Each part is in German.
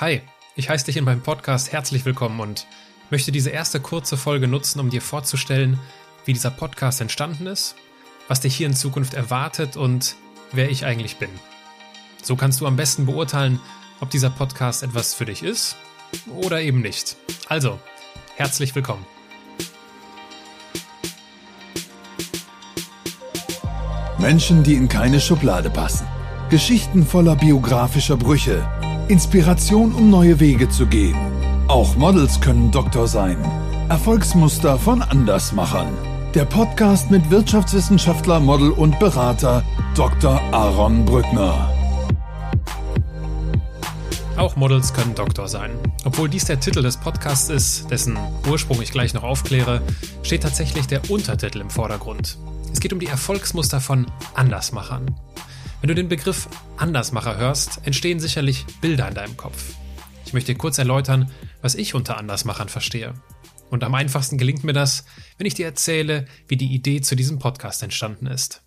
Hi, ich heiße dich in meinem Podcast herzlich willkommen und möchte diese erste kurze Folge nutzen, um dir vorzustellen, wie dieser Podcast entstanden ist, was dich hier in Zukunft erwartet und wer ich eigentlich bin. So kannst du am besten beurteilen, ob dieser Podcast etwas für dich ist oder eben nicht. Also, herzlich willkommen. Menschen, die in keine Schublade passen. Geschichten voller biografischer Brüche Inspiration, um neue Wege zu gehen. Auch Models können Doktor sein. Erfolgsmuster von Andersmachern. Der Podcast mit Wirtschaftswissenschaftler, Model und Berater Dr. Aaron Brückner. Auch Models können Doktor sein. Obwohl dies der Titel des Podcasts ist, dessen Ursprung ich gleich noch aufkläre, steht tatsächlich der Untertitel im Vordergrund. Es geht um die Erfolgsmuster von Andersmachern. Wenn du den Begriff Andersmacher hörst, entstehen sicherlich Bilder in deinem Kopf. Ich möchte kurz erläutern, was ich unter Andersmachern verstehe. Und am einfachsten gelingt mir das, wenn ich dir erzähle, wie die Idee zu diesem Podcast entstanden ist.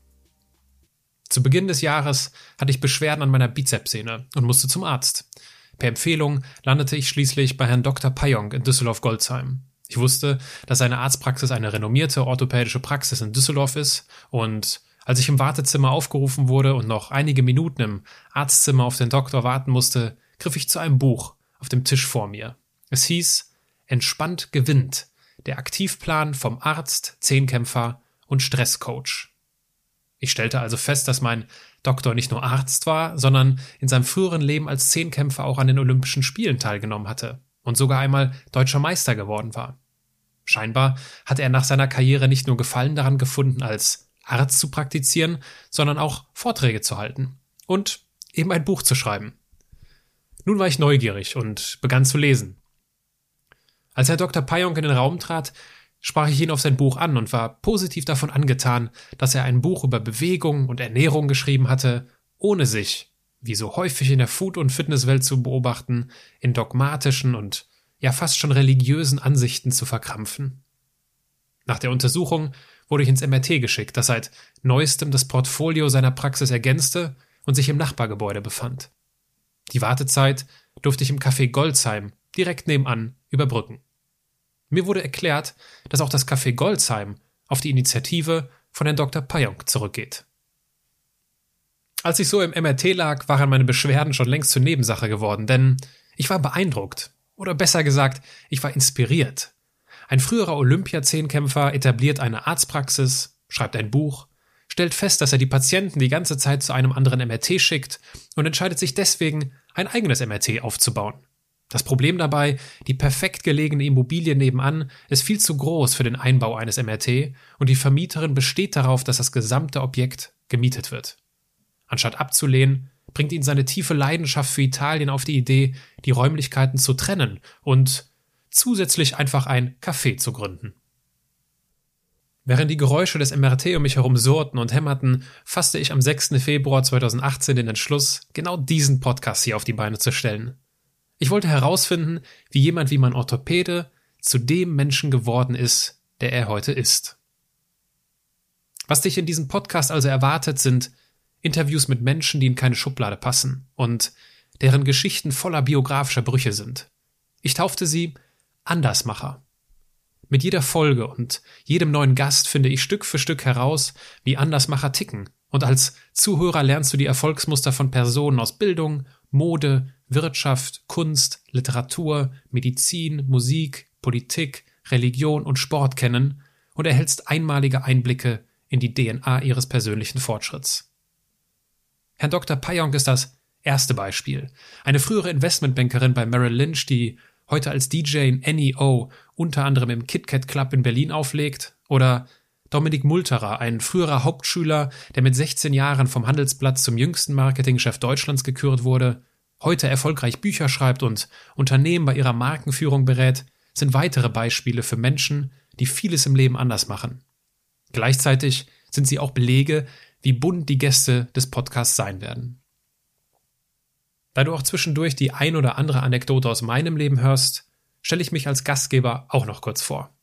Zu Beginn des Jahres hatte ich Beschwerden an meiner Bizepssehne und musste zum Arzt. Per Empfehlung landete ich schließlich bei Herrn Dr. Payong in Düsseldorf-Goldsheim. Ich wusste, dass seine Arztpraxis eine renommierte orthopädische Praxis in Düsseldorf ist und als ich im Wartezimmer aufgerufen wurde und noch einige Minuten im Arztzimmer auf den Doktor warten musste, griff ich zu einem Buch auf dem Tisch vor mir. Es hieß Entspannt gewinnt. Der Aktivplan vom Arzt, Zehnkämpfer und Stresscoach. Ich stellte also fest, dass mein Doktor nicht nur Arzt war, sondern in seinem früheren Leben als Zehnkämpfer auch an den Olympischen Spielen teilgenommen hatte und sogar einmal deutscher Meister geworden war. Scheinbar hatte er nach seiner Karriere nicht nur Gefallen daran gefunden, als Arzt zu praktizieren, sondern auch Vorträge zu halten und eben ein Buch zu schreiben. Nun war ich neugierig und begann zu lesen. Als Herr Dr. Payonk in den Raum trat, sprach ich ihn auf sein Buch an und war positiv davon angetan, dass er ein Buch über Bewegung und Ernährung geschrieben hatte, ohne sich, wie so häufig in der Food- und Fitnesswelt zu beobachten, in dogmatischen und ja fast schon religiösen Ansichten zu verkrampfen. Nach der Untersuchung wurde ich ins MRT geschickt, das seit neuestem das Portfolio seiner Praxis ergänzte und sich im Nachbargebäude befand. Die Wartezeit durfte ich im Café Goldsheim, direkt nebenan, überbrücken. Mir wurde erklärt, dass auch das Café Goldsheim auf die Initiative von Herrn Dr. Payonk zurückgeht. Als ich so im MRT lag, waren meine Beschwerden schon längst zur Nebensache geworden, denn ich war beeindruckt. Oder besser gesagt, ich war inspiriert ein früherer Olympiazehnkämpfer etabliert eine Arztpraxis, schreibt ein Buch, stellt fest, dass er die Patienten die ganze Zeit zu einem anderen MRT schickt und entscheidet sich deswegen, ein eigenes MRT aufzubauen. Das Problem dabei, die perfekt gelegene Immobilie nebenan ist viel zu groß für den Einbau eines MRT und die Vermieterin besteht darauf, dass das gesamte Objekt gemietet wird. Anstatt abzulehnen, bringt ihn seine tiefe Leidenschaft für Italien auf die Idee, die Räumlichkeiten zu trennen und zusätzlich einfach ein Café zu gründen. Während die Geräusche des MRT um mich herum surrten und hämmerten, fasste ich am 6. Februar 2018 den Entschluss, genau diesen Podcast hier auf die Beine zu stellen. Ich wollte herausfinden, wie jemand wie mein Orthopäde zu dem Menschen geworden ist, der er heute ist. Was dich in diesem Podcast also erwartet, sind Interviews mit Menschen, die in keine Schublade passen und deren Geschichten voller biografischer Brüche sind. Ich taufte sie Andersmacher. Mit jeder Folge und jedem neuen Gast finde ich Stück für Stück heraus, wie Andersmacher ticken, und als Zuhörer lernst du die Erfolgsmuster von Personen aus Bildung, Mode, Wirtschaft, Kunst, Literatur, Medizin, Musik, Politik, Religion und Sport kennen und erhältst einmalige Einblicke in die DNA ihres persönlichen Fortschritts. Herr Dr. Payonk ist das erste Beispiel. Eine frühere Investmentbankerin bei Merrill Lynch, die heute als DJ in NEO unter anderem im KitKat Club in Berlin auflegt, oder Dominik Multerer, ein früherer Hauptschüler, der mit 16 Jahren vom Handelsblatt zum jüngsten Marketingchef Deutschlands gekürt wurde, heute erfolgreich Bücher schreibt und Unternehmen bei ihrer Markenführung berät, sind weitere Beispiele für Menschen, die vieles im Leben anders machen. Gleichzeitig sind sie auch Belege, wie bunt die Gäste des Podcasts sein werden. Da du auch zwischendurch die ein oder andere Anekdote aus meinem Leben hörst, stelle ich mich als Gastgeber auch noch kurz vor.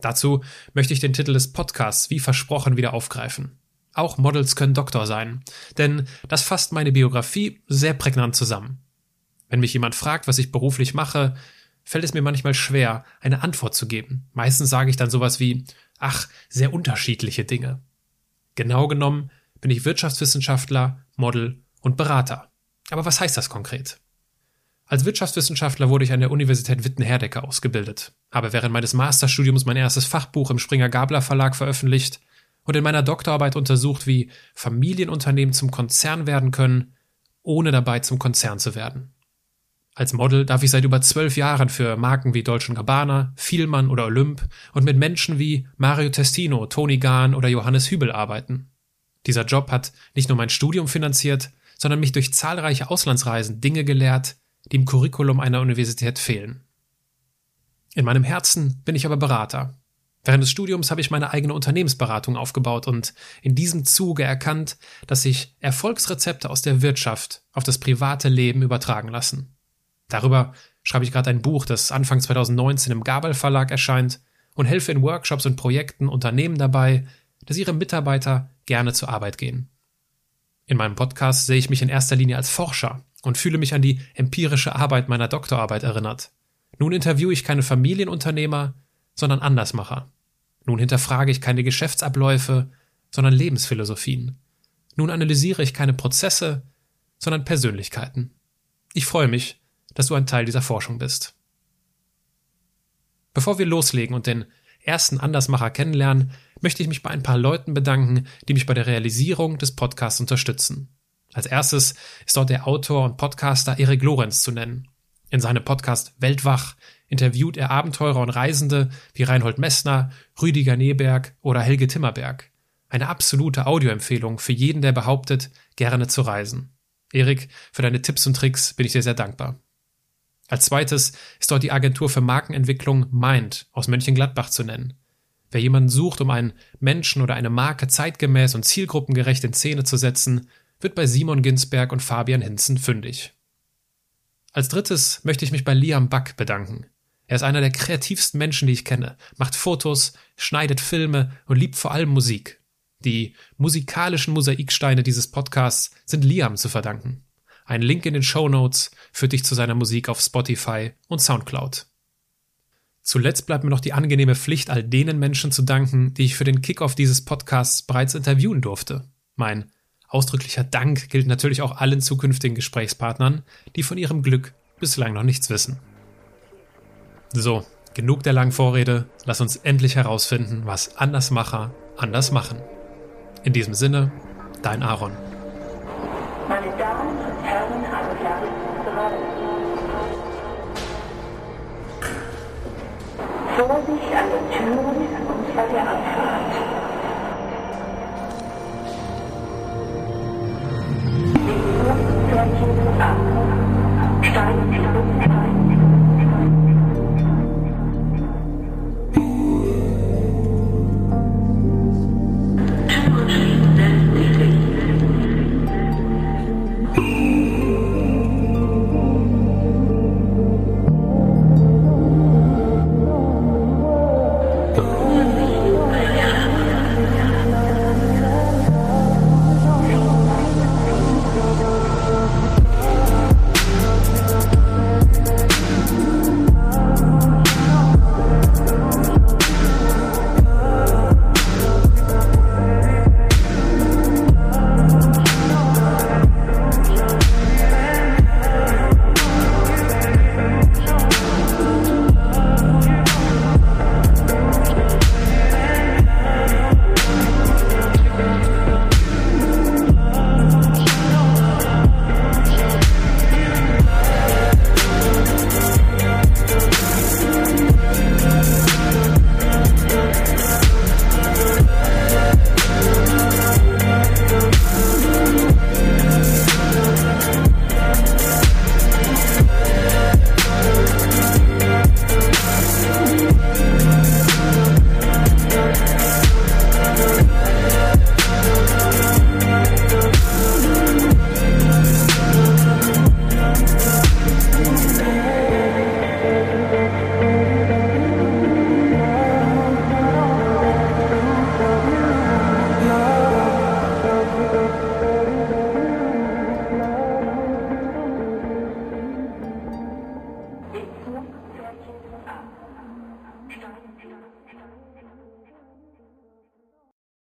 Dazu möchte ich den Titel des Podcasts wie versprochen wieder aufgreifen. Auch Models können Doktor sein, denn das fasst meine Biografie sehr prägnant zusammen. Wenn mich jemand fragt, was ich beruflich mache, fällt es mir manchmal schwer, eine Antwort zu geben. Meistens sage ich dann sowas wie, ach, sehr unterschiedliche Dinge. Genau genommen bin ich Wirtschaftswissenschaftler, Model und Berater. Aber was heißt das konkret? Als Wirtschaftswissenschaftler wurde ich an der Universität Witten-Herdecke ausgebildet, habe während meines Masterstudiums mein erstes Fachbuch im Springer-Gabler Verlag veröffentlicht und in meiner Doktorarbeit untersucht, wie Familienunternehmen zum Konzern werden können, ohne dabei zum Konzern zu werden. Als Model darf ich seit über zwölf Jahren für Marken wie Dolce Gabbana, Vielmann oder Olymp und mit Menschen wie Mario Testino, Toni Gahn oder Johannes Hübel arbeiten. Dieser Job hat nicht nur mein Studium finanziert, sondern mich durch zahlreiche Auslandsreisen Dinge gelehrt, die im Curriculum einer Universität fehlen. In meinem Herzen bin ich aber Berater. Während des Studiums habe ich meine eigene Unternehmensberatung aufgebaut und in diesem Zuge erkannt, dass sich Erfolgsrezepte aus der Wirtschaft auf das private Leben übertragen lassen. Darüber schreibe ich gerade ein Buch, das Anfang 2019 im Gabel Verlag erscheint und helfe in Workshops und Projekten Unternehmen dabei, dass ihre Mitarbeiter gerne zur Arbeit gehen. In meinem Podcast sehe ich mich in erster Linie als Forscher und fühle mich an die empirische Arbeit meiner Doktorarbeit erinnert. Nun interviewe ich keine Familienunternehmer, sondern Andersmacher. Nun hinterfrage ich keine Geschäftsabläufe, sondern Lebensphilosophien. Nun analysiere ich keine Prozesse, sondern Persönlichkeiten. Ich freue mich, dass du ein Teil dieser Forschung bist. Bevor wir loslegen und den ersten Andersmacher kennenlernen, möchte ich mich bei ein paar Leuten bedanken, die mich bei der Realisierung des Podcasts unterstützen. Als erstes ist dort der Autor und Podcaster Erik Lorenz zu nennen. In seinem Podcast Weltwach interviewt er Abenteurer und Reisende wie Reinhold Messner, Rüdiger Neberg oder Helge Timmerberg. Eine absolute Audioempfehlung für jeden, der behauptet, gerne zu reisen. Erik, für deine Tipps und Tricks bin ich dir sehr dankbar. Als zweites ist dort die Agentur für Markenentwicklung Mind aus Mönchengladbach zu nennen. Wer jemanden sucht, um einen Menschen oder eine Marke zeitgemäß und zielgruppengerecht in Szene zu setzen, wird bei Simon Ginsberg und Fabian Hinzen fündig. Als drittes möchte ich mich bei Liam Buck bedanken. Er ist einer der kreativsten Menschen, die ich kenne, macht Fotos, schneidet Filme und liebt vor allem Musik. Die musikalischen Mosaiksteine dieses Podcasts sind Liam zu verdanken. Ein Link in den Show Notes führt dich zu seiner Musik auf Spotify und Soundcloud. Zuletzt bleibt mir noch die angenehme Pflicht, all denen Menschen zu danken, die ich für den Kickoff dieses Podcasts bereits interviewen durfte. Mein ausdrücklicher Dank gilt natürlich auch allen zukünftigen Gesprächspartnern, die von ihrem Glück bislang noch nichts wissen. So, genug der langen Vorrede, lass uns endlich herausfinden, was Andersmacher anders machen. In diesem Sinne, dein Aaron. Meine Damen und Herren, alle bereit. Vorsicht an den Türen und bei der Abfahrt. Steigen